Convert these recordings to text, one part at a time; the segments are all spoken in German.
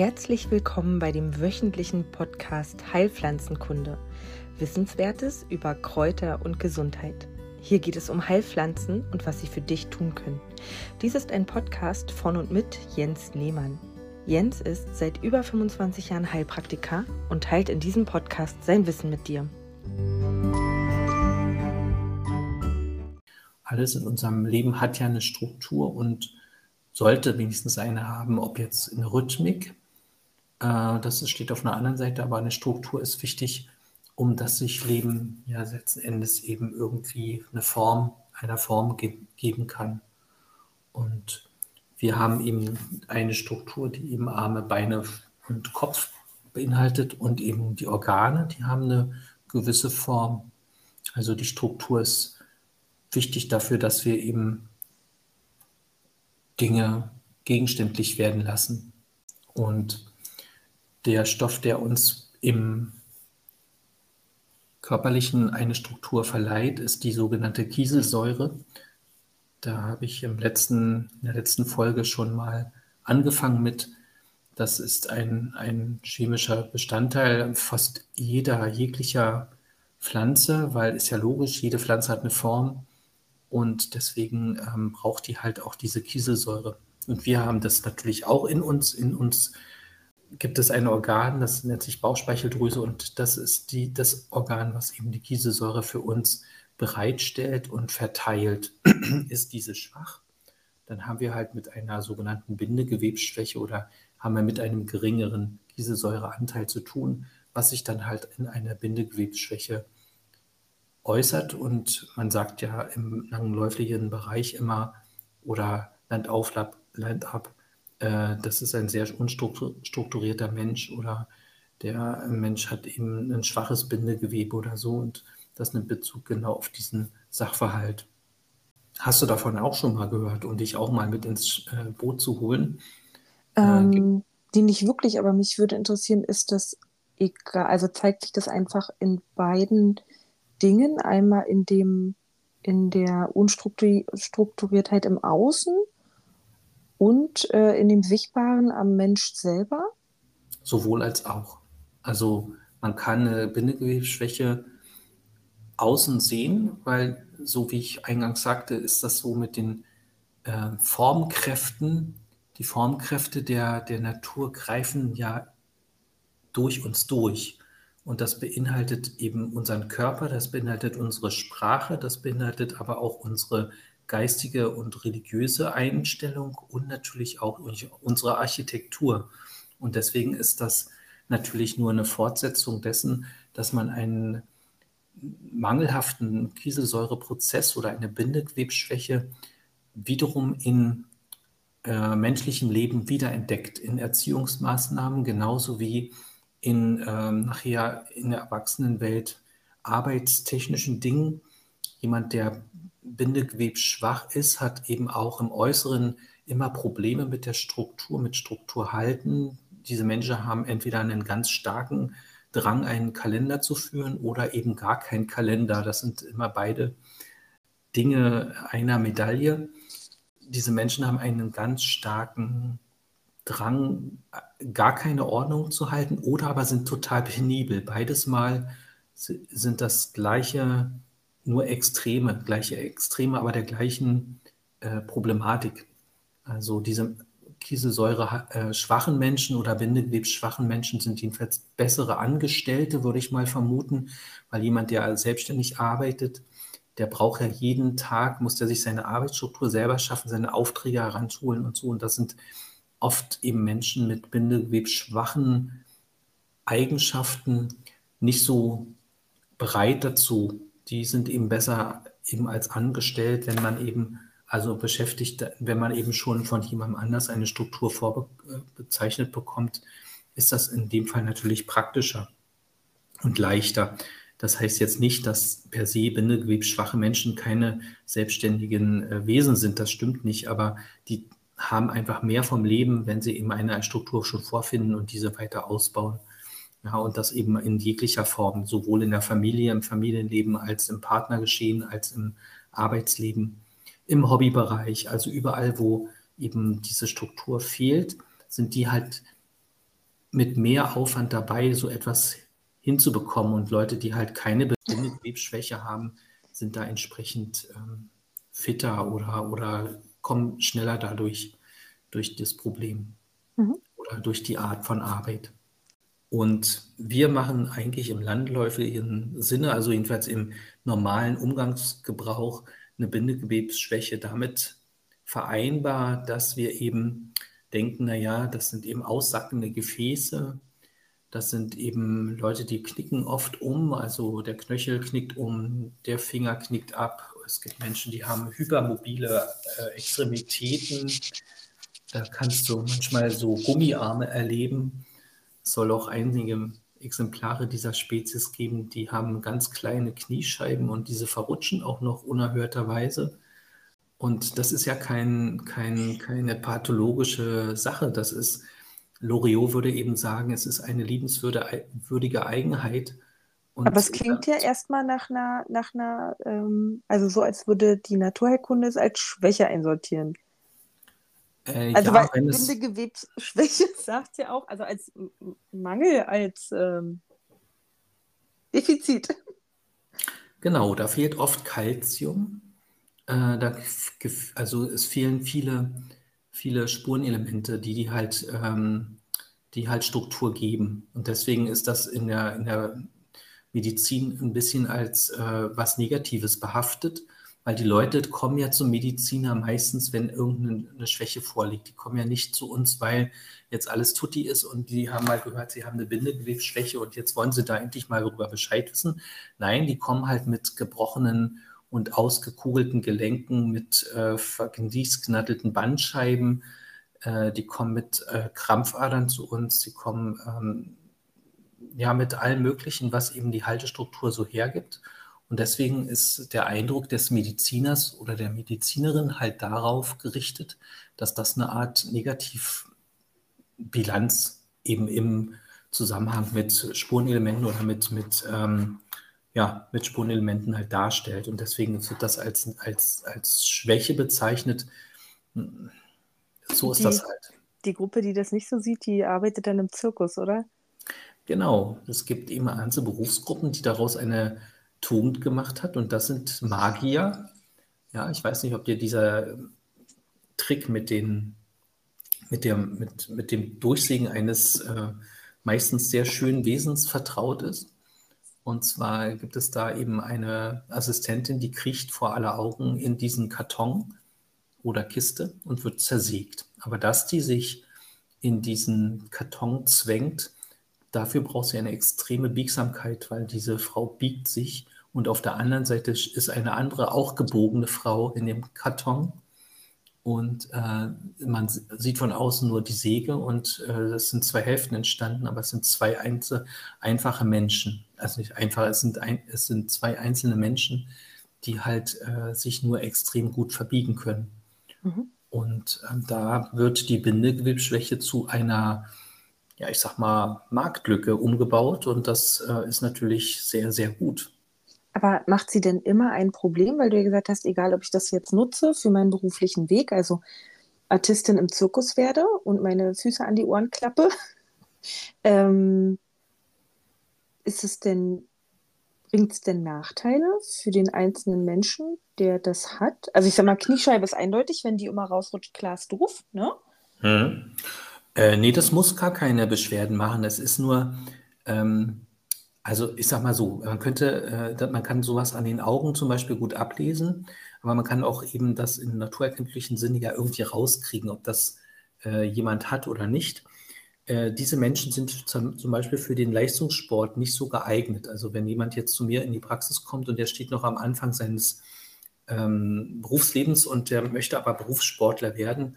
Herzlich willkommen bei dem wöchentlichen Podcast Heilpflanzenkunde. Wissenswertes über Kräuter und Gesundheit. Hier geht es um Heilpflanzen und was sie für dich tun können. Dies ist ein Podcast von und mit Jens Lehmann. Jens ist seit über 25 Jahren Heilpraktiker und teilt in diesem Podcast sein Wissen mit dir. Alles in unserem Leben hat ja eine Struktur und sollte wenigstens eine haben, ob jetzt eine Rhythmik, das steht auf einer anderen Seite, aber eine Struktur ist wichtig, um das sich Leben ja letzten Endes eben irgendwie eine Form, einer Form ge geben kann. Und wir haben eben eine Struktur, die eben Arme, Beine und Kopf beinhaltet und eben die Organe, die haben eine gewisse Form. Also die Struktur ist wichtig dafür, dass wir eben Dinge gegenständlich werden lassen. Und der Stoff, der uns im körperlichen eine Struktur verleiht, ist die sogenannte Kieselsäure. Da habe ich im letzten, in der letzten Folge schon mal angefangen mit. Das ist ein, ein chemischer Bestandteil fast jeder, jeglicher Pflanze, weil ist ja logisch, jede Pflanze hat eine Form und deswegen ähm, braucht die halt auch diese Kieselsäure. Und wir haben das natürlich auch in uns. In uns gibt es ein Organ, das nennt sich Bauchspeicheldrüse und das ist die, das Organ, was eben die Kieselsäure für uns bereitstellt und verteilt. ist diese schwach, dann haben wir halt mit einer sogenannten Bindegewebsschwäche oder haben wir mit einem geringeren Kieselsäureanteil zu tun, was sich dann halt in einer Bindegewebsschwäche äußert. Und man sagt ja im langläufigen Bereich immer oder Land auf, Land ab, äh, das ist ein sehr unstrukturierter Mensch oder der Mensch hat eben ein schwaches Bindegewebe oder so und das nimmt Bezug genau auf diesen Sachverhalt. Hast du davon auch schon mal gehört und dich auch mal mit ins äh, Boot zu holen? Äh, ähm, die nicht wirklich, aber mich würde interessieren, ist das egal, also zeigt sich das einfach in beiden Dingen, einmal in dem, in der Unstrukturiertheit im Außen und äh, in dem Sichtbaren am Mensch selber? Sowohl als auch. Also man kann eine Bindegewebsschwäche außen sehen, weil, so wie ich eingangs sagte, ist das so mit den äh, Formkräften. Die Formkräfte der, der Natur greifen ja durch uns durch. Und das beinhaltet eben unseren Körper, das beinhaltet unsere Sprache, das beinhaltet aber auch unsere geistige und religiöse Einstellung und natürlich auch unsere Architektur. Und deswegen ist das natürlich nur eine Fortsetzung dessen, dass man einen mangelhaften Kieselsäureprozess oder eine Bindegewebsschwäche wiederum in äh, menschlichem Leben wiederentdeckt, in Erziehungsmaßnahmen genauso wie in ähm, nachher in der Erwachsenenwelt arbeitstechnischen Dingen. Jemand, der bindegewebsschwach ist, hat eben auch im Äußeren immer Probleme mit der Struktur, mit Strukturhalten. Diese Menschen haben entweder einen ganz starken Drang, einen Kalender zu führen oder eben gar keinen Kalender. Das sind immer beide Dinge einer Medaille. Diese Menschen haben einen ganz starken Drang, gar keine Ordnung zu halten oder aber sind total penibel. Beides mal sind das gleiche, nur Extreme, gleiche Extreme, aber der gleichen äh, Problematik. Also diese Kieselsäure äh, schwachen Menschen oder bindegewebsschwachen Menschen sind jedenfalls bessere Angestellte, würde ich mal vermuten, weil jemand, der selbstständig arbeitet, der braucht ja jeden Tag, muss der sich seine Arbeitsstruktur selber schaffen, seine Aufträge heranholen und so. Und das sind oft eben Menschen mit bindegewebsschwachen Eigenschaften nicht so bereit dazu. Die sind eben besser eben als angestellt, wenn man eben also beschäftigt, wenn man eben schon von jemandem anders eine Struktur vorbezeichnet bekommt, ist das in dem Fall natürlich praktischer und leichter. Das heißt jetzt nicht, dass per se bindegewebsschwache Menschen keine selbstständigen äh, Wesen sind. Das stimmt nicht, aber die haben einfach mehr vom Leben, wenn sie eben eine Struktur schon vorfinden und diese weiter ausbauen. Ja, und das eben in jeglicher Form, sowohl in der Familie, im Familienleben, als im Partnergeschehen, als im Arbeitsleben, im Hobbybereich, also überall, wo eben diese Struktur fehlt, sind die halt mit mehr Aufwand dabei, so etwas hinzubekommen. Und Leute, die halt keine Bindegewebsschwäche haben, sind da entsprechend ähm, fitter oder, oder kommen schneller dadurch durch das Problem mhm. oder durch die Art von Arbeit. Und wir machen eigentlich im landläufigen Sinne, also jedenfalls im normalen Umgangsgebrauch, eine Bindegewebsschwäche damit vereinbar, dass wir eben denken, naja, das sind eben aussackende Gefäße, das sind eben Leute, die knicken oft um, also der Knöchel knickt um, der Finger knickt ab. Es gibt Menschen, die haben hypermobile äh, Extremitäten. Da kannst du manchmal so Gummiarme erleben. Soll auch einige Exemplare dieser Spezies geben, die haben ganz kleine Kniescheiben und diese verrutschen auch noch unerhörterweise. Und das ist ja kein, kein, keine pathologische Sache. Das ist, Loriot würde eben sagen, es ist eine liebenswürdige Eigenheit. Und Aber es klingt ja erstmal nach einer, nach einer ähm, also so, als würde die Naturheilkunde es als Schwäche einsortieren. Äh, also ja, weil Bindegewebsschwäche sagt ja auch, also als Mangel, als ähm, Defizit. Genau, da fehlt oft Kalzium. Äh, da, also es fehlen viele, viele Spurenelemente, die, die halt, ähm, die halt Struktur geben. Und deswegen ist das in der, in der Medizin ein bisschen als äh, was Negatives behaftet, weil die Leute kommen ja zum Mediziner meistens, wenn irgendeine Schwäche vorliegt. Die kommen ja nicht zu uns, weil jetzt alles tutti ist und die haben mal gehört, sie haben eine Bindegewebsschwäche und jetzt wollen sie da endlich mal darüber Bescheid wissen. Nein, die kommen halt mit gebrochenen und ausgekugelten Gelenken, mit äh, Bandscheiben. Äh, die kommen mit äh, Krampfadern zu uns. Die kommen ähm, ja mit allem Möglichen, was eben die Haltestruktur so hergibt. Und deswegen ist der Eindruck des Mediziners oder der Medizinerin halt darauf gerichtet, dass das eine Art Negativbilanz eben im Zusammenhang mit Spurenelementen oder mit, mit ähm, ja, mit Spurenelementen halt darstellt. Und deswegen wird das als, als, als Schwäche bezeichnet. So ist die, das halt. Die Gruppe, die das nicht so sieht, die arbeitet dann im Zirkus, oder? Genau. Es gibt eben ganze Berufsgruppen, die daraus eine Tugend gemacht hat. Und das sind Magier. Ja, ich weiß nicht, ob dir dieser Trick mit, den, mit, der, mit, mit dem Durchsägen eines äh, meistens sehr schönen Wesens vertraut ist. Und zwar gibt es da eben eine Assistentin, die kriecht vor aller Augen in diesen Karton oder Kiste und wird zersägt. Aber dass die sich in diesen Karton zwängt, dafür braucht sie eine extreme Biegsamkeit, weil diese Frau biegt sich und auf der anderen Seite ist eine andere, auch gebogene Frau in dem Karton und äh, man sieht von außen nur die Säge und äh, es sind zwei Hälften entstanden, aber es sind zwei einzel einfache Menschen. Also nicht einfach, es sind, ein, es sind zwei einzelne Menschen, die halt äh, sich nur extrem gut verbiegen können. Mhm. Und ähm, da wird die Bindegewebsschwäche zu einer, ja, ich sag mal, Marktlücke umgebaut und das äh, ist natürlich sehr, sehr gut. Aber macht sie denn immer ein Problem, weil du ja gesagt hast, egal ob ich das jetzt nutze für meinen beruflichen Weg, also Artistin im Zirkus werde und meine Füße an die Ohren klappe, ähm, ist es denn, bringt es denn Nachteile für den einzelnen Menschen, der das hat? Also ich sag mal, Kniescheibe ist eindeutig, wenn die immer rausrutscht, klar ist doof, ne? Hm. Äh, nee, das muss gar keine Beschwerden machen. Das ist nur, ähm, also ich sag mal so, man könnte, äh, man kann sowas an den Augen zum Beispiel gut ablesen, aber man kann auch eben das im naturerkenntlichen Sinne ja irgendwie rauskriegen, ob das äh, jemand hat oder nicht. Äh, diese Menschen sind zum, zum, Beispiel für den Leistungssport nicht so geeignet. Also wenn jemand jetzt zu mir in die Praxis kommt und der steht noch am Anfang seines ähm, Berufslebens und der möchte aber Berufssportler werden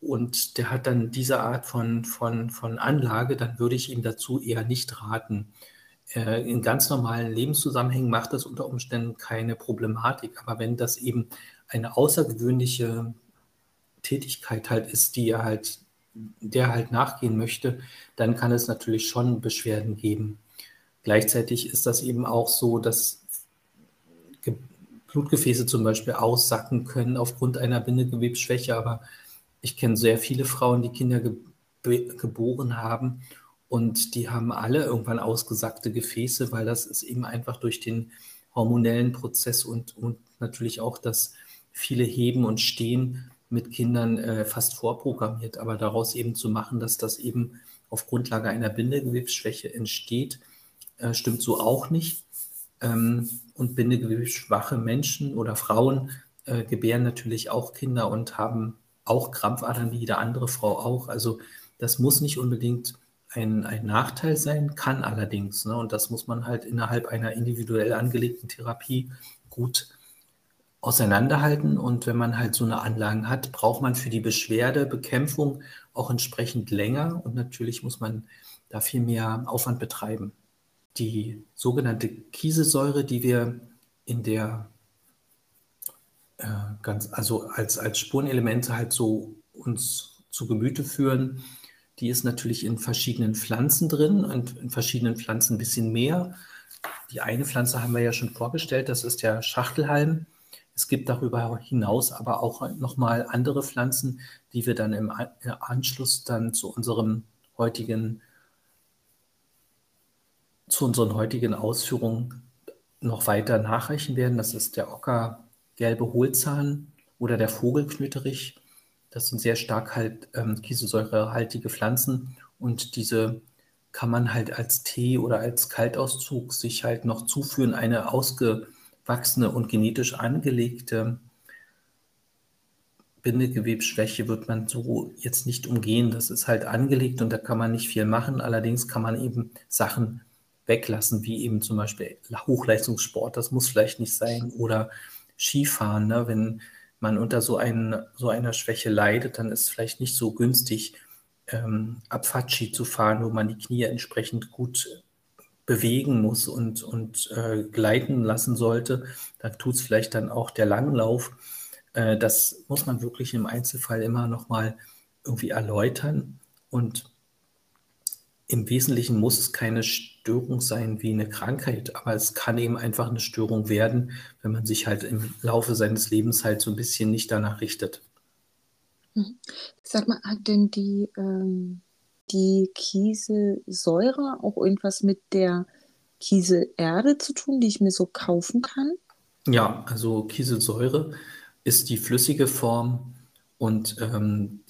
und der hat dann diese Art von, von, von Anlage, dann würde ich ihm dazu eher nicht raten. Äh, in ganz normalen Lebenszusammenhängen macht das unter Umständen keine Problematik. Aber wenn das eben eine außergewöhnliche Tätigkeit halt ist, die er halt, der halt nachgehen möchte, dann kann es natürlich schon Beschwerden geben. Gleichzeitig ist das eben auch so, dass Blutgefäße zum Beispiel aussacken können aufgrund einer Bindegewebsschwäche. Aber ich kenne sehr viele Frauen, die Kinder geboren haben. Und die haben alle irgendwann ausgesackte Gefäße, weil das ist eben einfach durch den hormonellen Prozess und, und natürlich auch das viele Heben und Stehen mit Kindern äh, fast vorprogrammiert. Aber daraus eben zu machen, dass das eben auf Grundlage einer Bindegewebsschwäche entsteht, äh, stimmt so auch nicht. Ähm, und bindegewebsschwache Menschen oder Frauen äh, gebären natürlich auch Kinder und haben auch Krampfadern wie jede andere Frau auch. Also das muss nicht unbedingt ein, ein Nachteil sein, kann allerdings. Ne? Und das muss man halt innerhalb einer individuell angelegten Therapie gut auseinanderhalten. Und wenn man halt so eine Anlagen hat, braucht man für die Beschwerdebekämpfung auch entsprechend länger. Und natürlich muss man da viel mehr Aufwand betreiben. Die sogenannte Kieselsäure, die wir in der äh, ganz, also als, als Spurenelemente halt so uns zu Gemüte führen, die ist natürlich in verschiedenen Pflanzen drin und in verschiedenen Pflanzen ein bisschen mehr. Die eine Pflanze haben wir ja schon vorgestellt, das ist der Schachtelhalm. Es gibt darüber hinaus aber auch nochmal andere Pflanzen, die wir dann im Anschluss dann zu unserem heutigen, zu unseren heutigen Ausführungen noch weiter nachreichen werden. Das ist der Ockergelbe Hohlzahn oder der Vogelknüterich. Das sind sehr stark halt ähm, kieselsäurehaltige Pflanzen und diese kann man halt als Tee oder als Kaltauszug sich halt noch zuführen. Eine ausgewachsene und genetisch angelegte Bindegewebsschwäche wird man so jetzt nicht umgehen. Das ist halt angelegt und da kann man nicht viel machen. Allerdings kann man eben Sachen weglassen, wie eben zum Beispiel Hochleistungssport. Das muss vielleicht nicht sein oder Skifahren. Ne? Wenn man unter so, ein, so einer Schwäche leidet, dann ist es vielleicht nicht so günstig, ähm, Abfahrtski zu fahren, wo man die Knie entsprechend gut bewegen muss und, und äh, gleiten lassen sollte. Da tut es vielleicht dann auch der Langlauf. Äh, das muss man wirklich im Einzelfall immer nochmal irgendwie erläutern. Und im Wesentlichen muss es keine Störung sein wie eine Krankheit, aber es kann eben einfach eine Störung werden, wenn man sich halt im Laufe seines Lebens halt so ein bisschen nicht danach richtet. Mhm. Sag mal, hat denn die, ähm, die Kieselsäure auch irgendwas mit der Kieselerde zu tun, die ich mir so kaufen kann? Ja, also Kieselsäure ist die flüssige Form und ähm,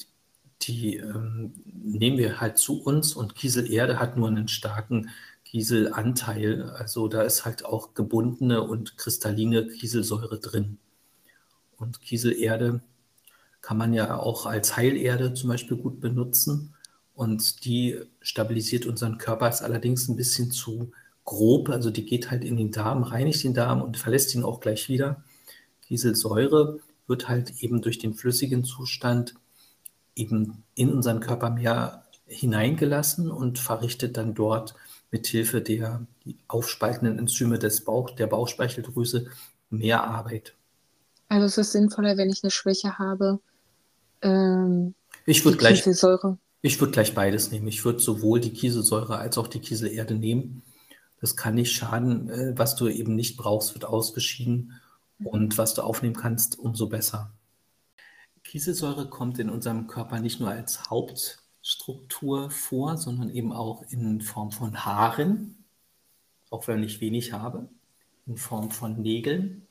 die ähm, nehmen wir halt zu uns und Kieselerde hat nur einen starken Kieselanteil. Also da ist halt auch gebundene und kristalline Kieselsäure drin. Und Kieselerde kann man ja auch als Heilerde zum Beispiel gut benutzen. Und die stabilisiert unseren Körper, ist allerdings ein bisschen zu grob. Also die geht halt in den Darm, reinigt den Darm und verlässt ihn auch gleich wieder. Kieselsäure wird halt eben durch den flüssigen Zustand eben in unseren Körper mehr hineingelassen und verrichtet dann dort mit Hilfe der aufspaltenden Enzyme des Bauch, der Bauchspeicheldrüse mehr Arbeit. Also es ist sinnvoller, wenn ich eine Schwäche habe. Ähm, ich würde gleich, ich würde gleich beides nehmen. Ich würde sowohl die Kieselsäure als auch die Kieselerde nehmen. Das kann nicht schaden. Äh, was du eben nicht brauchst, wird ausgeschieden. Und was du aufnehmen kannst, umso besser. Kieselsäure kommt in unserem Körper nicht nur als Hauptstruktur vor, sondern eben auch in Form von Haaren, auch wenn ich wenig habe, in Form von Nägeln,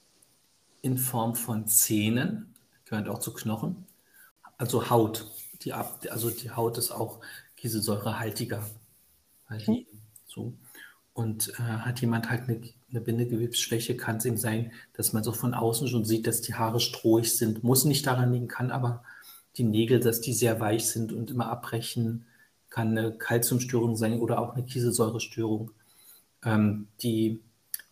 in Form von Zähnen, gehört auch zu Knochen, also Haut. Die, also die Haut ist auch kieselsäurehaltiger. Weil die, so. Und äh, hat jemand halt eine, eine Bindegewebsschwäche, kann es eben sein, dass man so von außen schon sieht, dass die Haare strohig sind. Muss nicht daran liegen, kann aber die Nägel, dass die sehr weich sind und immer abbrechen, kann eine Kalziumstörung sein oder auch eine Kieselsäurestörung. Ähm, die,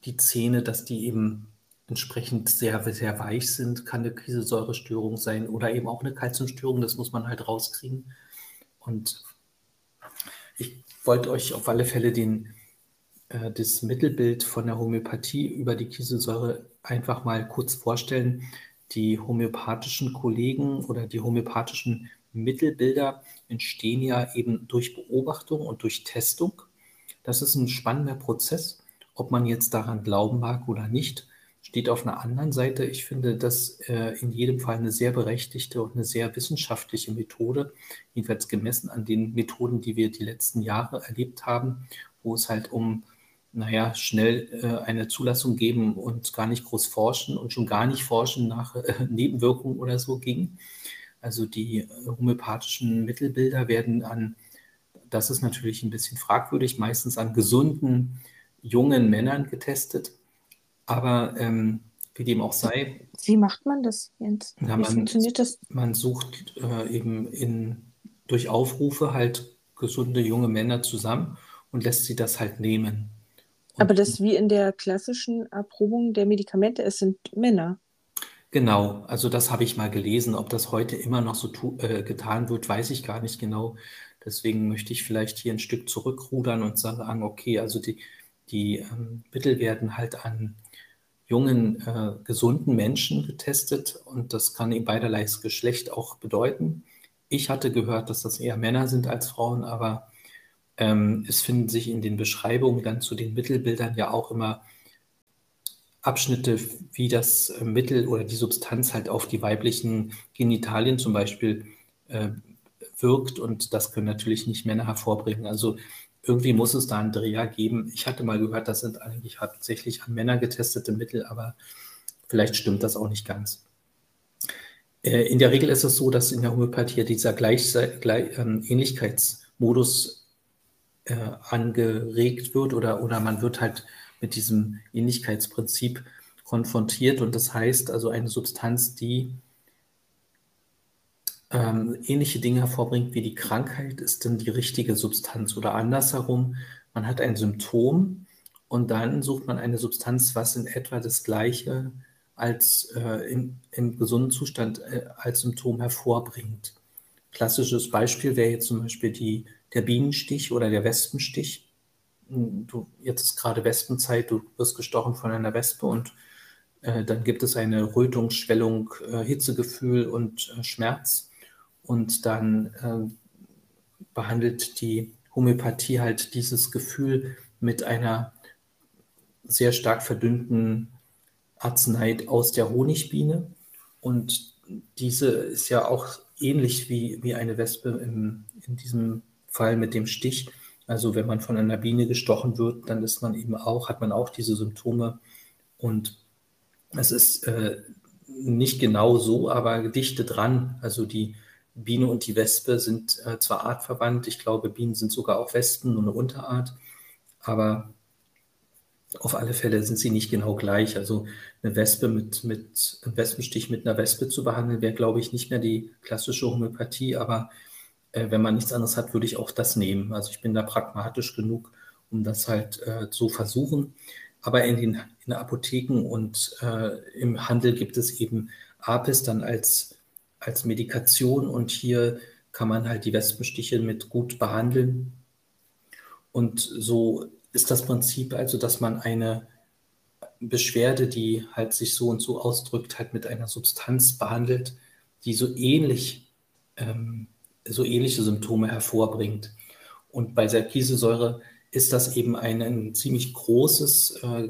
die Zähne, dass die eben entsprechend sehr, sehr weich sind, kann eine Kieselsäurestörung sein oder eben auch eine Kalziumstörung, das muss man halt rauskriegen. Und ich wollte euch auf alle Fälle den äh, das Mittelbild von der Homöopathie über die Kieselsäure einfach mal kurz vorstellen. Die homöopathischen Kollegen oder die homöopathischen Mittelbilder entstehen ja eben durch Beobachtung und durch Testung. Das ist ein spannender Prozess. Ob man jetzt daran glauben mag oder nicht, steht auf einer anderen Seite. Ich finde das äh, in jedem Fall eine sehr berechtigte und eine sehr wissenschaftliche Methode, jedenfalls gemessen an den Methoden, die wir die letzten Jahre erlebt haben, wo es halt um, naja, schnell äh, eine Zulassung geben und gar nicht groß forschen und schon gar nicht forschen nach äh, Nebenwirkungen oder so ging. Also die äh, homöopathischen Mittelbilder werden an, das ist natürlich ein bisschen fragwürdig, meistens an gesunden, jungen Männern getestet aber ähm, wie dem auch sei. Wie macht man das, Jens? Wie man, funktioniert das? Man sucht äh, eben in, durch Aufrufe halt gesunde junge Männer zusammen und lässt sie das halt nehmen. Und Aber das wie in der klassischen Erprobung der Medikamente, es sind Männer. Genau, also das habe ich mal gelesen. Ob das heute immer noch so äh, getan wird, weiß ich gar nicht genau. Deswegen möchte ich vielleicht hier ein Stück zurückrudern und sagen, okay, also die, die ähm, Mittel werden halt an jungen, äh, gesunden Menschen getestet und das kann in beiderlei Geschlecht auch bedeuten. Ich hatte gehört, dass das eher Männer sind als Frauen, aber ähm, es finden sich in den Beschreibungen dann zu den Mittelbildern ja auch immer Abschnitte, wie das äh, Mittel oder die Substanz halt auf die weiblichen Genitalien zum Beispiel äh, wirkt und das können natürlich nicht Männer hervorbringen. Also irgendwie muss es da einen Dreher geben. Ich hatte mal gehört, das sind eigentlich hauptsächlich an Männer getestete Mittel, aber vielleicht stimmt das auch nicht ganz. Äh, in der Regel ist es so, dass in der Homöopathie dieser Gleich Gleich ähm, Ähnlichkeitsmodus äh, angeregt wird oder, oder man wird halt mit diesem Ähnlichkeitsprinzip konfrontiert und das heißt also eine Substanz, die ähm, ähnliche Dinge hervorbringt wie die Krankheit, ist dann die richtige Substanz. Oder andersherum, man hat ein Symptom und dann sucht man eine Substanz, was in etwa das gleiche als äh, im, im, gesunden Zustand äh, als Symptom hervorbringt. Klassisches Beispiel wäre jetzt zum Beispiel die, der Bienenstich oder der Wespenstich. Hm, du, jetzt ist gerade Wespenzeit, du wirst gestochen von einer Wespe und äh, dann gibt es eine Rötung, Schwellung, äh, Hitzegefühl und äh, Schmerz. Und dann äh, behandelt die Homöopathie halt dieses Gefühl mit einer sehr stark verdünnten Arznei aus der Honigbiene. Und diese ist ja auch ähnlich wie, wie eine Wespe im, in diesem Fall mit dem Stich. Also wenn man von einer Biene gestochen wird, dann ist man eben auch, hat man auch diese Symptome. Und es ist äh, nicht genau so, aber dichte dran. Also die Biene und die Wespe sind äh, zwar artverwandt, ich glaube, Bienen sind sogar auch Wespen, nur eine Unterart, aber auf alle Fälle sind sie nicht genau gleich. Also eine Wespe mit, mit einem Wespenstich mit einer Wespe zu behandeln, wäre, glaube ich, nicht mehr die klassische Homöopathie, aber äh, wenn man nichts anderes hat, würde ich auch das nehmen. Also ich bin da pragmatisch genug, um das halt äh, zu versuchen. Aber in den, in Apotheken und äh, im Handel gibt es eben Apis dann als als Medikation und hier kann man halt die Wespenstiche mit gut behandeln. Und so ist das Prinzip also, dass man eine Beschwerde, die halt sich so und so ausdrückt, halt mit einer Substanz behandelt, die so ähnlich, ähm, so ähnliche Symptome hervorbringt. Und bei der Kieselsäure ist das eben ein, ein ziemlich großes, äh,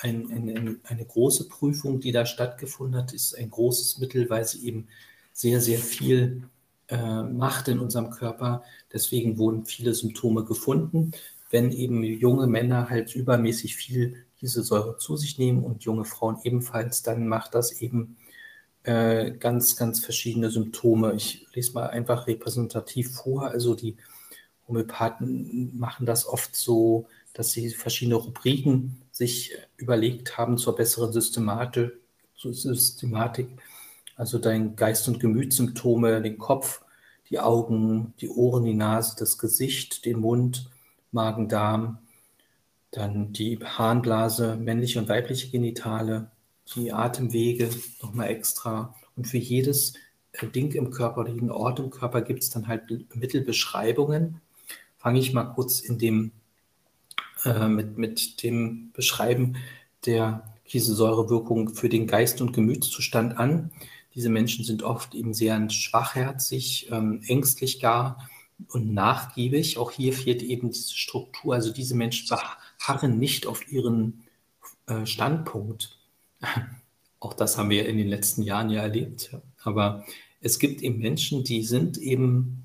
ein, ein, eine große Prüfung, die da stattgefunden hat, ist ein großes Mittel, weil sie eben sehr, sehr viel äh, macht in unserem Körper. Deswegen wurden viele Symptome gefunden. Wenn eben junge Männer halt übermäßig viel diese Säure zu sich nehmen und junge Frauen ebenfalls, dann macht das eben äh, ganz, ganz verschiedene Symptome. Ich lese mal einfach repräsentativ vor. Also die Homöopathen machen das oft so, dass sie verschiedene Rubriken sich überlegt haben zur besseren Systematik, zur Systematik also dein Geist- und Gemütssymptome, den Kopf, die Augen, die Ohren, die Nase, das Gesicht, den Mund, Magen, Darm, dann die Harnblase, männliche und weibliche Genitale, die Atemwege nochmal extra. Und für jedes äh, Ding im Körper oder jeden Ort im Körper gibt es dann halt Mittelbeschreibungen. Fange ich mal kurz in dem, äh, mit, mit dem Beschreiben der Kieselsäurewirkung für den Geist- und Gemütszustand an. Diese Menschen sind oft eben sehr schwachherzig, ähm, ängstlich gar und nachgiebig. Auch hier fehlt eben diese Struktur. Also diese Menschen beharren nicht auf ihren äh, Standpunkt. Auch das haben wir in den letzten Jahren ja erlebt. Aber es gibt eben Menschen, die sind eben,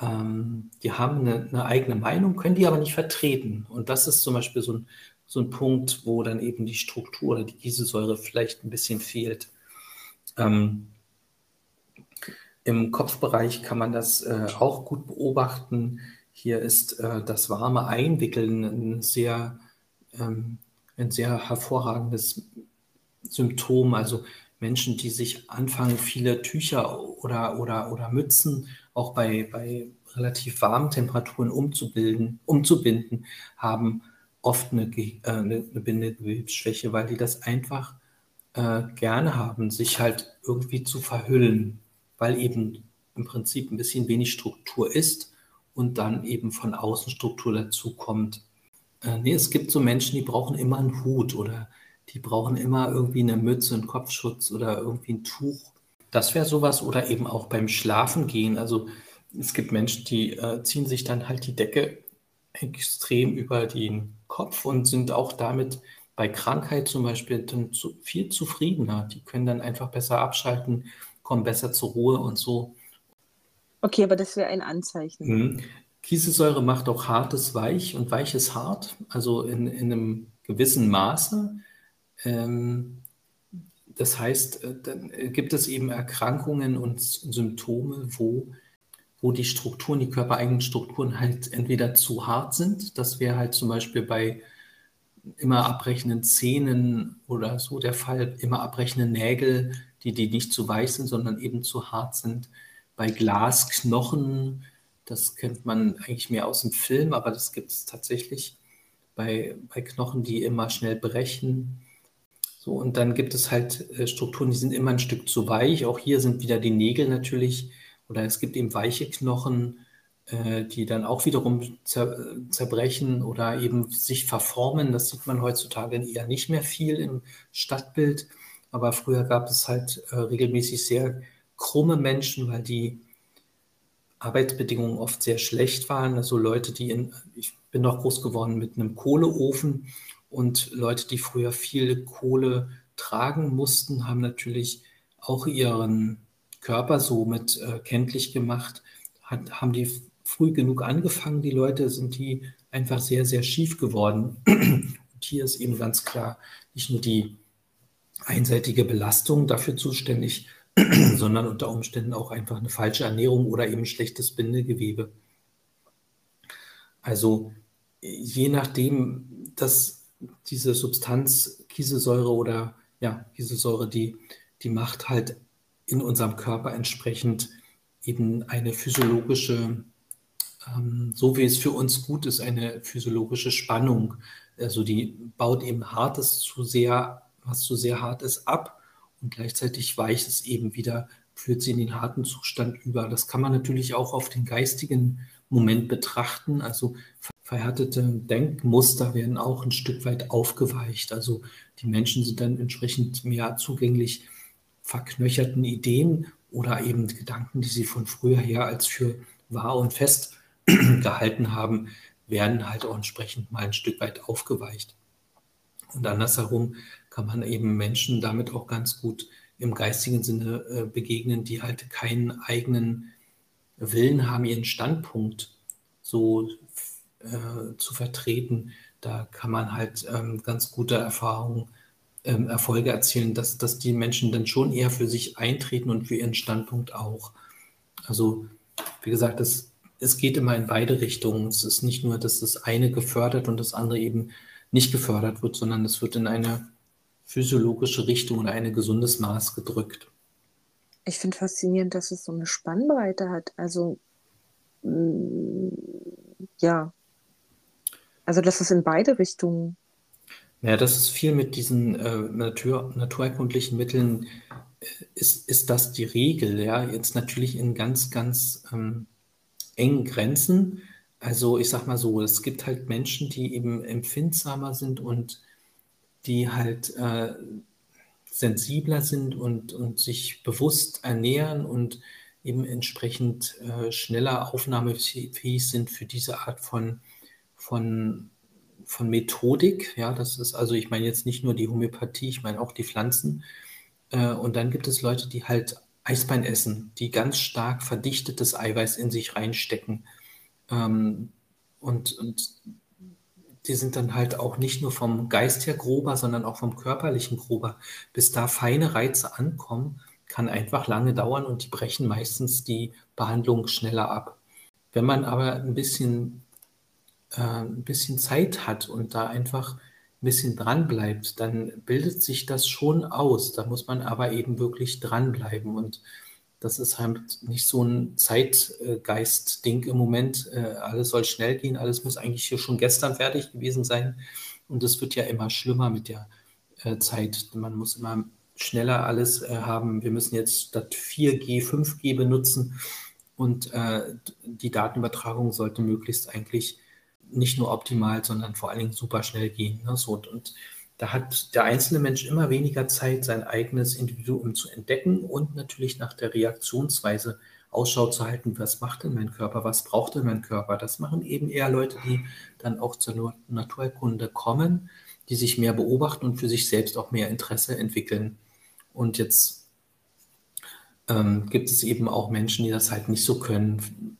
ähm, die haben eine, eine, eigene Meinung, können die aber nicht vertreten. Und das ist zum Beispiel so ein, so ein Punkt, wo dann eben die Struktur oder die Kieselsäure vielleicht ein bisschen fehlt. Ähm, Im Kopfbereich kann man das äh, auch gut beobachten. Hier ist äh, das warme Einwickeln ein sehr, ähm, ein sehr hervorragendes Symptom. Also Menschen, die sich anfangen, viele Tücher oder, oder, oder Mützen auch bei, bei relativ warmen Temperaturen umzubilden, umzubinden, haben oft eine, äh, eine, Bindegewebsschwäche, weil die das einfach äh, gerne haben, sich halt irgendwie zu verhüllen, weil eben im Prinzip ein bisschen wenig Struktur ist und dann eben von außen Struktur dazu kommt. Äh, nee, es gibt so Menschen, die brauchen immer einen Hut oder die brauchen immer irgendwie eine Mütze, einen Kopfschutz oder irgendwie ein Tuch. Das wäre sowas oder eben auch beim Schlafen gehen. Also es gibt Menschen, die äh, ziehen sich dann halt die Decke extrem über den Kopf und sind auch damit bei Krankheit zum Beispiel dann zu, viel zufriedener. Die können dann einfach besser abschalten, kommen besser zur Ruhe und so. Okay, aber das wäre ein Anzeichen. Mhm. Kieselsäure macht auch hartes weich und weiches hart, also in, in einem gewissen Maße. Ähm, das heißt, äh, dann gibt es eben Erkrankungen und Symptome, wo, wo die Strukturen, die körpereigenen Strukturen halt entweder zu hart sind. Das wäre halt zum Beispiel bei immer abbrechenden Zähnen oder so der Fall, immer abbrechende Nägel, die, die nicht zu weich sind, sondern eben zu hart sind. Bei Glasknochen, das kennt man eigentlich mehr aus dem Film, aber das gibt es tatsächlich bei, bei Knochen, die immer schnell brechen so, und dann gibt es halt äh, Strukturen, die sind immer ein Stück zu weich. Auch hier sind wieder die Nägel natürlich, oder es gibt eben weiche Knochen, äh, die dann auch wiederum zer zerbrechen oder eben sich verformen. Das sieht man heutzutage eher nicht mehr viel im Stadtbild. Aber früher gab es halt äh, regelmäßig sehr krumme Menschen, weil die Arbeitsbedingungen oft sehr schlecht waren. Also Leute, die in, ich bin noch groß geworden mit einem Kohleofen und Leute, die früher viel Kohle tragen mussten, haben natürlich auch ihren Körper somit äh, kenntlich gemacht. Hat, haben die früh genug angefangen, die Leute, sind die einfach sehr, sehr schief geworden. Und hier ist eben ganz klar nicht nur die einseitige Belastung dafür zuständig, sondern unter Umständen auch einfach eine falsche Ernährung oder eben schlechtes Bindegewebe. Also je nachdem, dass diese Substanz Kieselsäure oder ja, Kieselsäure, die, die macht halt in unserem Körper entsprechend eben eine physiologische, ähm, so wie es für uns gut ist, eine physiologische Spannung. Also die baut eben Hartes zu sehr, was zu sehr hart ist, ab und gleichzeitig weicht es eben wieder, führt sie in den harten Zustand über. Das kann man natürlich auch auf den geistigen Moment betrachten. Also verhärtete Denkmuster werden auch ein Stück weit aufgeweicht. Also die Menschen sind dann entsprechend mehr zugänglich verknöcherten Ideen oder eben Gedanken, die sie von früher her als für wahr und fest gehalten haben, werden halt auch entsprechend mal ein Stück weit aufgeweicht. Und andersherum kann man eben Menschen damit auch ganz gut im geistigen Sinne äh, begegnen, die halt keinen eigenen Willen haben, ihren Standpunkt so äh, zu vertreten. Da kann man halt ähm, ganz gute Erfahrungen, ähm, Erfolge erzielen, dass, dass die Menschen dann schon eher für sich eintreten und für ihren Standpunkt auch. Also, wie gesagt, das, es geht immer in beide Richtungen. Es ist nicht nur, dass das eine gefördert und das andere eben nicht gefördert wird, sondern es wird in eine physiologische Richtung oder ein gesundes Maß gedrückt. Ich finde faszinierend, dass es so eine Spannbreite hat. Also mm, ja, also dass es in beide Richtungen. Ja, das ist viel mit diesen äh, Natur, naturerkundlichen Mitteln, äh, ist, ist das die Regel, ja. Jetzt natürlich in ganz, ganz ähm, engen Grenzen. Also ich sag mal so, es gibt halt Menschen, die eben empfindsamer sind und die halt äh, sensibler sind und, und sich bewusst ernähren und eben entsprechend äh, schneller aufnahmefähig sind für diese Art von von, von Methodik. Ja, das ist also, ich meine jetzt nicht nur die Homöopathie, ich meine auch die Pflanzen. Äh, und dann gibt es Leute, die halt Eisbein essen, die ganz stark verdichtetes Eiweiß in sich reinstecken. Ähm, und, und die sind dann halt auch nicht nur vom Geist her grober, sondern auch vom körperlichen grober. Bis da feine Reize ankommen, kann einfach lange dauern und die brechen meistens die Behandlung schneller ab. Wenn man aber ein bisschen, äh, ein bisschen Zeit hat und da einfach ein bisschen dran bleibt, dann bildet sich das schon aus. Da muss man aber eben wirklich dranbleiben. Und das ist halt nicht so ein Zeitgeist-Ding im Moment. Äh, alles soll schnell gehen, alles muss eigentlich hier schon gestern fertig gewesen sein. Und es wird ja immer schlimmer mit der äh, Zeit. Man muss immer schneller alles äh, haben. Wir müssen jetzt statt 4G 5G benutzen. Und die Datenübertragung sollte möglichst eigentlich nicht nur optimal, sondern vor allen Dingen super schnell gehen. Ne? Und da hat der einzelne Mensch immer weniger Zeit, sein eigenes Individuum zu entdecken und natürlich nach der Reaktionsweise Ausschau zu halten, was macht denn mein Körper, was braucht denn mein Körper. Das machen eben eher Leute, die dann auch zur Naturkunde kommen, die sich mehr beobachten und für sich selbst auch mehr Interesse entwickeln. Und jetzt ähm, gibt es eben auch Menschen, die das halt nicht so können,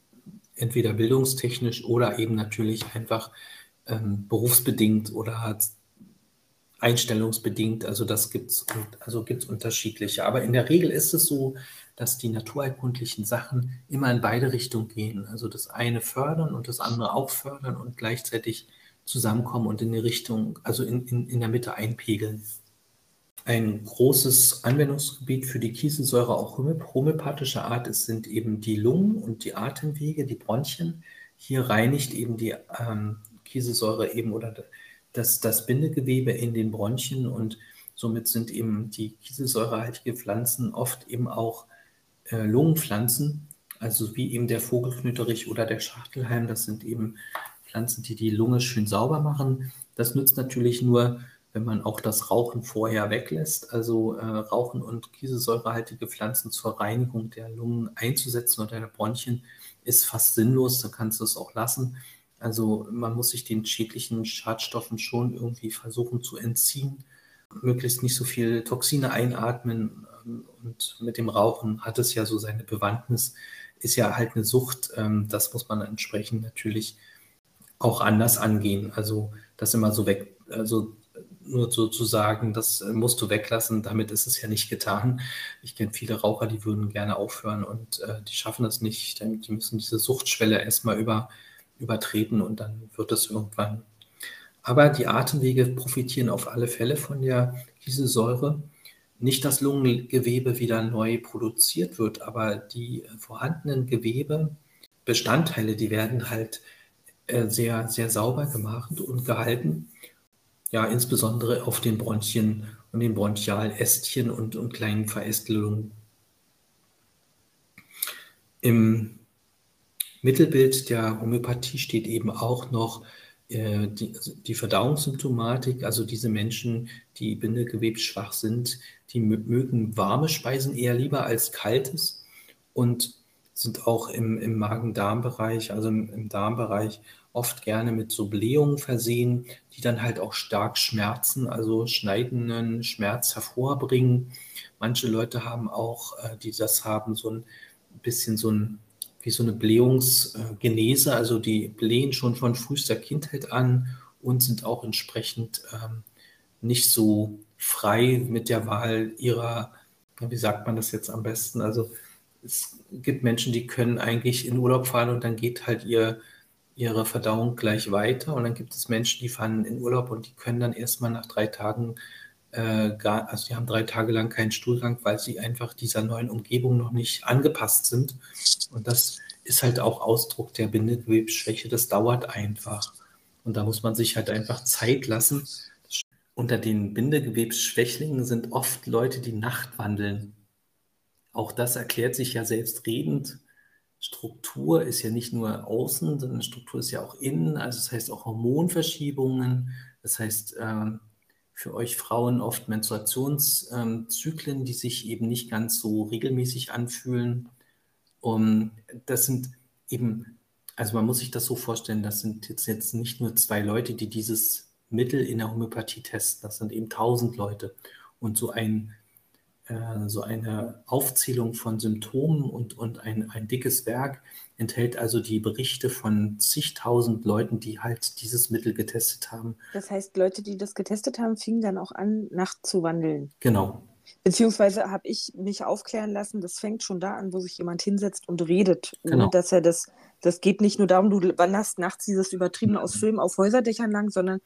entweder bildungstechnisch oder eben natürlich einfach ähm, berufsbedingt oder hat einstellungsbedingt. Also das gibt's also gibt's unterschiedliche. Aber in der Regel ist es so, dass die naturheilkundlichen Sachen immer in beide Richtungen gehen. Also das eine fördern und das andere auch fördern und gleichzeitig zusammenkommen und in die Richtung, also in, in, in der Mitte einpegeln. Ein großes Anwendungsgebiet für die Kieselsäure auch homöopathischer Art ist, sind eben die Lungen und die Atemwege, die Bronchien. Hier reinigt eben die ähm, Kieselsäure eben oder das, das Bindegewebe in den Bronchien und somit sind eben die kieselsäurehaltige Pflanzen oft eben auch äh, Lungenpflanzen, also wie eben der Vogelknüterich oder der Schachtelhalm. Das sind eben Pflanzen, die die Lunge schön sauber machen. Das nützt natürlich nur, wenn man auch das Rauchen vorher weglässt, also äh, Rauchen und kieselsäurehaltige Pflanzen zur Reinigung der Lungen einzusetzen oder der Bronchien ist fast sinnlos, da kannst du es auch lassen. Also man muss sich den schädlichen Schadstoffen schon irgendwie versuchen zu entziehen, möglichst nicht so viel Toxine einatmen. Ähm, und mit dem Rauchen hat es ja so seine Bewandtnis, ist ja halt eine Sucht. Ähm, das muss man entsprechend natürlich auch anders angehen. Also das immer so weg, also nur so zu sagen, das musst du weglassen, damit ist es ja nicht getan. Ich kenne viele Raucher, die würden gerne aufhören und äh, die schaffen das nicht. Die müssen diese Suchtschwelle erstmal über übertreten und dann wird es irgendwann. Aber die Atemwege profitieren auf alle Fälle von der Kieselsäure. Nicht, dass Lungengewebe wieder neu produziert wird, aber die vorhandenen Gewebe, Bestandteile, die werden halt äh, sehr, sehr sauber gemacht und gehalten. Ja, insbesondere auf den Bronchien und den Bronchialästchen und, und kleinen Verästelungen. Im Mittelbild der Homöopathie steht eben auch noch äh, die, die, Verdauungssymptomatik, also diese Menschen, die bindegewebsschwach sind, die mögen warme Speisen eher lieber als kaltes und sind auch im, im Magen-Darm-Bereich, also im, im, Darmbereich, oft gerne mit so Blähungen versehen, die dann halt auch stark schmerzen, also schneidenden Schmerz hervorbringen. Manche Leute haben auch, äh, die das haben, so ein bisschen so ein wie so eine Blähungsgenese, also die blähen schon von frühester Kindheit an und sind auch entsprechend ähm, nicht so frei mit der Wahl ihrer, wie sagt man das jetzt am besten? Also es gibt Menschen, die können eigentlich in Urlaub fahren und dann geht halt ihr, ihre Verdauung gleich weiter. Und dann gibt es Menschen, die fahren in Urlaub und die können dann erstmal nach drei Tagen äh, gar, also die haben drei Tage lang keinen Stuhlgang, weil sie einfach dieser neuen Umgebung noch nicht angepasst sind. Und das ist halt auch Ausdruck der Bindegewebsschwäche. Das dauert einfach. Und da muss man sich halt einfach Zeit lassen. Unter den Bindegewebsschwächlingen sind oft Leute, die Nachtwandeln. Auch das erklärt sich ja selbstredend. Struktur ist ja nicht nur außen, sondern Struktur ist ja auch innen. Also das heißt auch Hormonverschiebungen. Das heißt, ähm, für euch Frauen oft Menstruationszyklen, die sich eben nicht ganz so regelmäßig anfühlen. Und das sind eben also man muss sich das so vorstellen, das sind jetzt, jetzt nicht nur zwei Leute, die dieses Mittel in der Homöopathie testen, das sind eben tausend Leute. Und so ein äh, so eine Aufzählung von Symptomen und, und ein, ein dickes Werk enthält also die Berichte von zigtausend Leuten, die halt dieses Mittel getestet haben. Das heißt, Leute, die das getestet haben, fingen dann auch an, nachzuwandeln. Genau. Beziehungsweise habe ich mich aufklären lassen, das fängt schon da an, wo sich jemand hinsetzt und redet. Genau. Und dass er das, das geht nicht nur darum, du wanderst nachts dieses Übertriebene aus Filmen auf Häuserdächern lang, sondern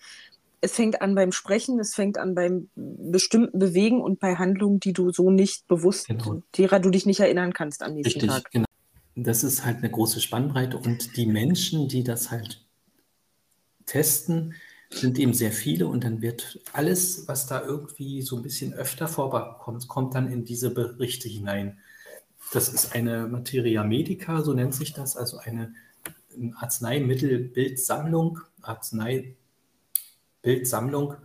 es fängt an beim Sprechen, es fängt an beim bestimmten Bewegen und bei Handlungen, die du so nicht bewusst, genau. derer du dich nicht erinnern kannst am nächsten Richtig, Tag. Genau. Das ist halt eine große Spannbreite und die Menschen, die das halt testen, sind eben sehr viele und dann wird alles, was da irgendwie so ein bisschen öfter vorkommt, kommt dann in diese Berichte hinein. Das ist eine Materia Medica, so nennt sich das, also eine Arzneimittelbildsammlung, Arznei Bildsammlung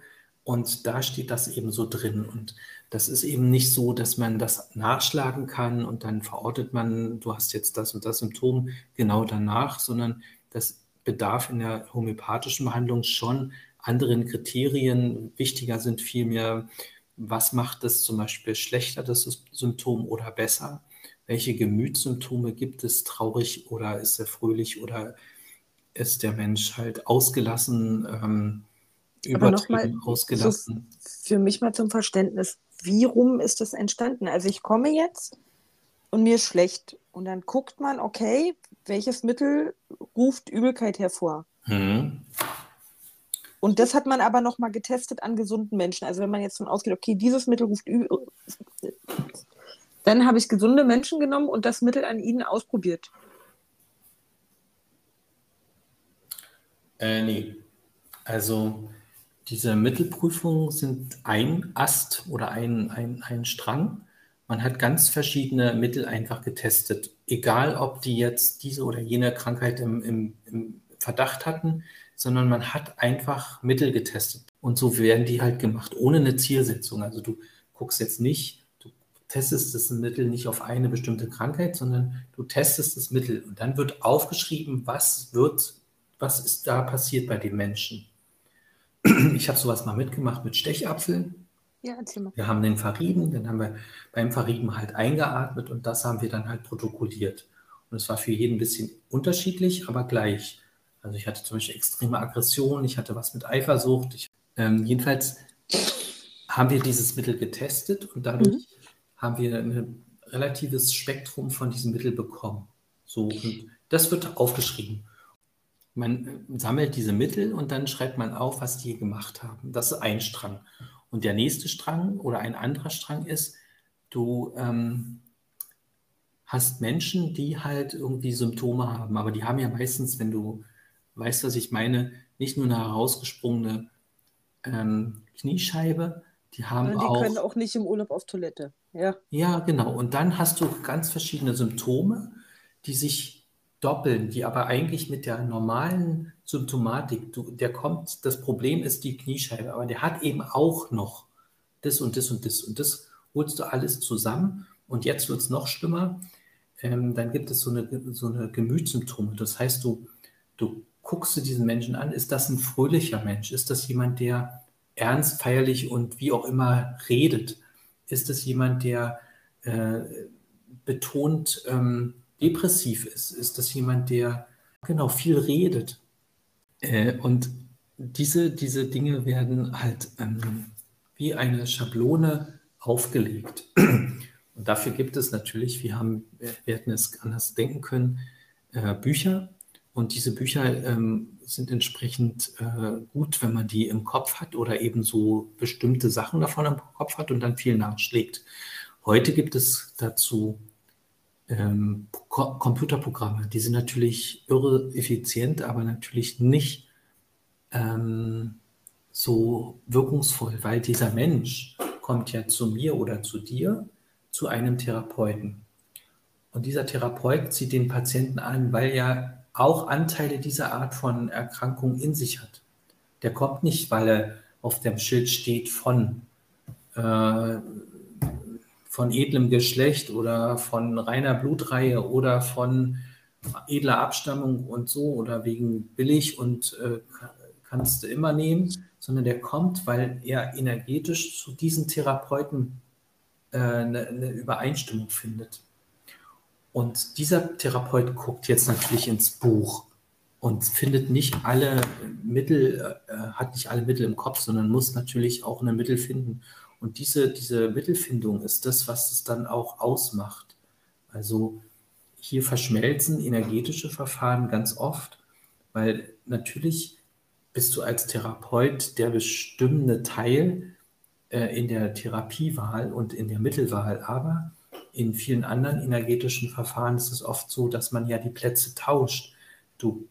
und da steht das eben so drin. Und das ist eben nicht so, dass man das nachschlagen kann und dann verortet man, du hast jetzt das und das Symptom genau danach, sondern das bedarf in der homöopathischen Behandlung schon anderen Kriterien. Wichtiger sind vielmehr, was macht es zum Beispiel schlechter, das Symptom oder besser? Welche Gemütssymptome gibt es? Traurig oder ist er fröhlich oder ist der Mensch halt ausgelassen? Ähm, übertrieben ausgelassen. So für mich mal zum Verständnis, wie rum ist das entstanden? Also ich komme jetzt und mir ist schlecht und dann guckt man, okay, welches Mittel ruft Übelkeit hervor? Mhm. Und das hat man aber noch mal getestet an gesunden Menschen. Also wenn man jetzt davon ausgeht, okay, dieses Mittel ruft Übel, dann habe ich gesunde Menschen genommen und das Mittel an ihnen ausprobiert. Äh, nee. Also diese Mittelprüfungen sind ein Ast oder ein, ein, ein Strang. Man hat ganz verschiedene Mittel einfach getestet, egal ob die jetzt diese oder jene Krankheit im, im, im Verdacht hatten, sondern man hat einfach Mittel getestet. Und so werden die halt gemacht, ohne eine Zielsetzung. Also du guckst jetzt nicht, du testest das Mittel nicht auf eine bestimmte Krankheit, sondern du testest das Mittel und dann wird aufgeschrieben, was wird, was ist da passiert bei den Menschen. Ich habe sowas mal mitgemacht mit Stechapfel. Ja, erzähl mal. Wir haben den verrieben, dann haben wir beim Verrieben halt eingeatmet und das haben wir dann halt protokolliert. Und es war für jeden ein bisschen unterschiedlich, aber gleich. Also ich hatte zum Beispiel extreme Aggression, ich hatte was mit Eifersucht. Ich, ähm, jedenfalls haben wir dieses Mittel getestet und dadurch mhm. haben wir ein relatives Spektrum von diesem Mittel bekommen. So, und das wird aufgeschrieben. Man sammelt diese Mittel und dann schreibt man auf, was die gemacht haben. Das ist ein Strang. Und der nächste Strang oder ein anderer Strang ist, du ähm, hast Menschen, die halt irgendwie Symptome haben, aber die haben ja meistens, wenn du weißt, was ich meine, nicht nur eine herausgesprungene ähm, Kniescheibe, die haben die auch. Die können auch nicht im Urlaub auf Toilette. Ja. Ja, genau. Und dann hast du ganz verschiedene Symptome, die sich doppeln, die aber eigentlich mit der normalen Symptomatik, du, der kommt, das Problem ist die Kniescheibe, aber der hat eben auch noch das und das und das und das holst du alles zusammen und jetzt wird es noch schlimmer. Ähm, dann gibt es so eine, so eine Gemütssymptome. Das heißt, du, du guckst du diesen Menschen an, ist das ein fröhlicher Mensch? Ist das jemand, der ernst, feierlich und wie auch immer redet? Ist das jemand, der äh, betont, ähm, depressiv ist, ist das jemand, der genau viel redet. Äh, und diese, diese Dinge werden halt ähm, wie eine Schablone aufgelegt. Und dafür gibt es natürlich, wir, haben, wir hätten es anders denken können, äh, Bücher. Und diese Bücher ähm, sind entsprechend äh, gut, wenn man die im Kopf hat oder eben so bestimmte Sachen davon im Kopf hat und dann viel nachschlägt. Heute gibt es dazu ähm, Computerprogramme, die sind natürlich irre effizient, aber natürlich nicht ähm, so wirkungsvoll, weil dieser Mensch kommt ja zu mir oder zu dir, zu einem Therapeuten. Und dieser Therapeut zieht den Patienten an, weil er auch Anteile dieser Art von Erkrankung in sich hat. Der kommt nicht, weil er auf dem Schild steht von äh, von edlem Geschlecht oder von reiner Blutreihe oder von edler Abstammung und so oder wegen billig und äh, kannst du immer nehmen, sondern der kommt, weil er energetisch zu diesen Therapeuten äh, eine, eine Übereinstimmung findet. Und dieser Therapeut guckt jetzt natürlich ins Buch und findet nicht alle Mittel, äh, hat nicht alle Mittel im Kopf, sondern muss natürlich auch ein Mittel finden. Und diese, diese Mittelfindung ist das, was es dann auch ausmacht. Also hier verschmelzen energetische Verfahren ganz oft, weil natürlich bist du als Therapeut der bestimmende Teil äh, in der Therapiewahl und in der Mittelwahl, aber in vielen anderen energetischen Verfahren ist es oft so, dass man ja die Plätze tauscht. Du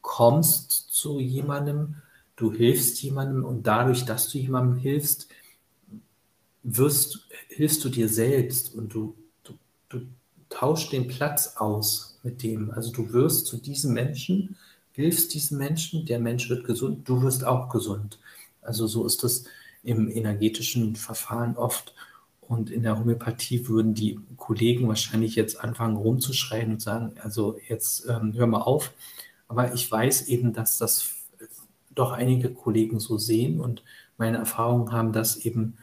kommst zu jemandem, du hilfst jemandem und dadurch, dass du jemandem hilfst, wirst, hilfst du dir selbst und du, du, du tauschst den Platz aus mit dem. Also du wirst zu diesem Menschen, hilfst diesem Menschen, der Mensch wird gesund, du wirst auch gesund. Also so ist das im energetischen Verfahren oft. Und in der Homöopathie würden die Kollegen wahrscheinlich jetzt anfangen rumzuschreien und sagen, also jetzt ähm, hör mal auf. Aber ich weiß eben, dass das doch einige Kollegen so sehen und meine Erfahrungen haben das eben,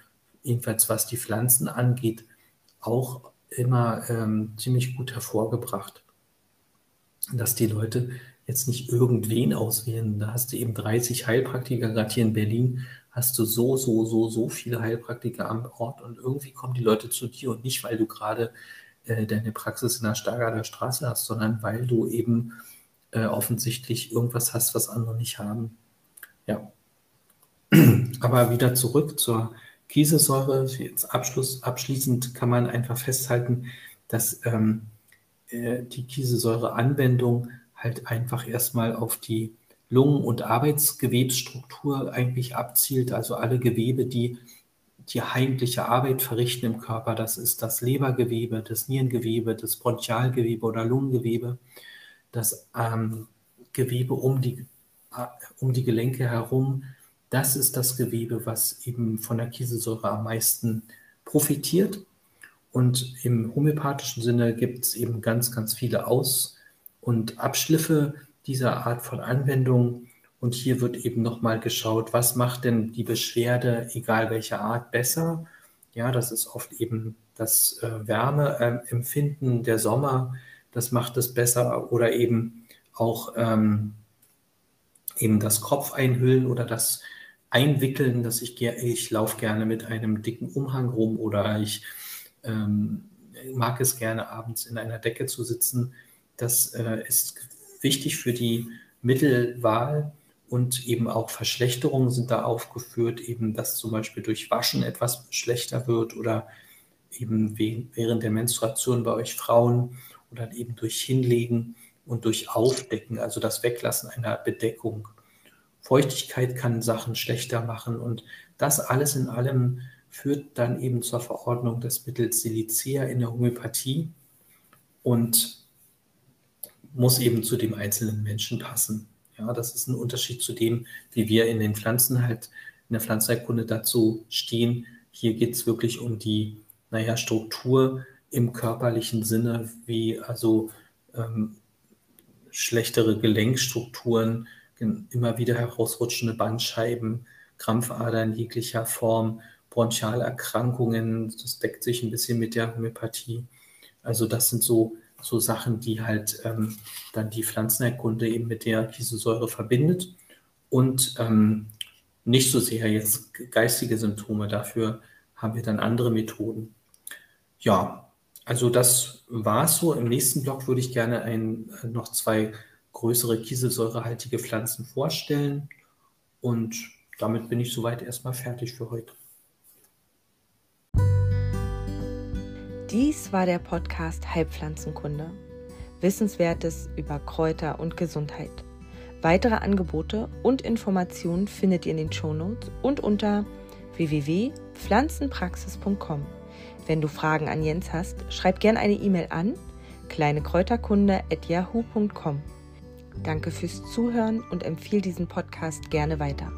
jedenfalls was die Pflanzen angeht, auch immer ähm, ziemlich gut hervorgebracht. Dass die Leute jetzt nicht irgendwen auswählen. Da hast du eben 30 Heilpraktiker, gerade hier in Berlin hast du so, so, so, so viele Heilpraktiker am Ort und irgendwie kommen die Leute zu dir und nicht, weil du gerade äh, deine Praxis in der Stargarder Straße hast, sondern weil du eben äh, offensichtlich irgendwas hast, was andere nicht haben. Ja. Aber wieder zurück zur Kieselsäure. Jetzt Abschluss, abschließend kann man einfach festhalten, dass ähm, äh, die Kieselsäure-Anwendung halt einfach erstmal auf die Lungen- und Arbeitsgewebsstruktur eigentlich abzielt, also alle Gewebe, die die heimliche Arbeit verrichten im Körper. Das ist das Lebergewebe, das Nierengewebe, das Bronchialgewebe oder Lungengewebe, das ähm, Gewebe um die, äh, um die Gelenke herum. Das ist das Gewebe, was eben von der Kieselsäure am meisten profitiert. Und im homöopathischen Sinne gibt es eben ganz, ganz viele Aus- und Abschliffe dieser Art von Anwendung. Und hier wird eben nochmal geschaut, was macht denn die Beschwerde, egal welcher Art, besser. Ja, das ist oft eben das äh, Wärmeempfinden der Sommer, das macht es besser. Oder eben auch ähm, eben das Kopf einhüllen oder das Einwickeln, dass ich, ich laufe gerne mit einem dicken Umhang rum oder ich ähm, mag es gerne abends in einer Decke zu sitzen. Das äh, ist wichtig für die Mittelwahl und eben auch Verschlechterungen sind da aufgeführt, eben dass zum Beispiel durch Waschen etwas schlechter wird oder eben während der Menstruation bei euch Frauen oder eben durch Hinlegen und durch Aufdecken, also das Weglassen einer Bedeckung. Feuchtigkeit kann Sachen schlechter machen und das alles in allem führt dann eben zur Verordnung des Mittels Silicea in der Homöopathie und muss eben zu dem einzelnen Menschen passen. Ja, das ist ein Unterschied zu dem, wie wir in den Pflanzen halt, in der Pflanzenheilkunde dazu stehen. Hier geht es wirklich um die, naja, Struktur im körperlichen Sinne, wie also ähm, schlechtere Gelenkstrukturen, immer wieder herausrutschende Bandscheiben, Krampfadern jeglicher Form, Bronchialerkrankungen, das deckt sich ein bisschen mit der Homöopathie. Also das sind so so Sachen, die halt ähm, dann die Pflanzenerkunde eben mit der Kieselsäure verbindet und ähm, nicht so sehr jetzt geistige Symptome. Dafür haben wir dann andere Methoden. Ja, also das war es so. Im nächsten Block würde ich gerne ein, äh, noch zwei größere kieselsäurehaltige Pflanzen vorstellen und damit bin ich soweit erstmal fertig für heute. Dies war der Podcast Heilpflanzenkunde. Wissenswertes über Kräuter und Gesundheit. Weitere Angebote und Informationen findet ihr in den Shownotes und unter www.pflanzenpraxis.com. Wenn du Fragen an Jens hast, schreib gerne eine E-Mail an kleinekräuterkunde@yahoo.com. Danke fürs Zuhören und empfehle diesen Podcast gerne weiter.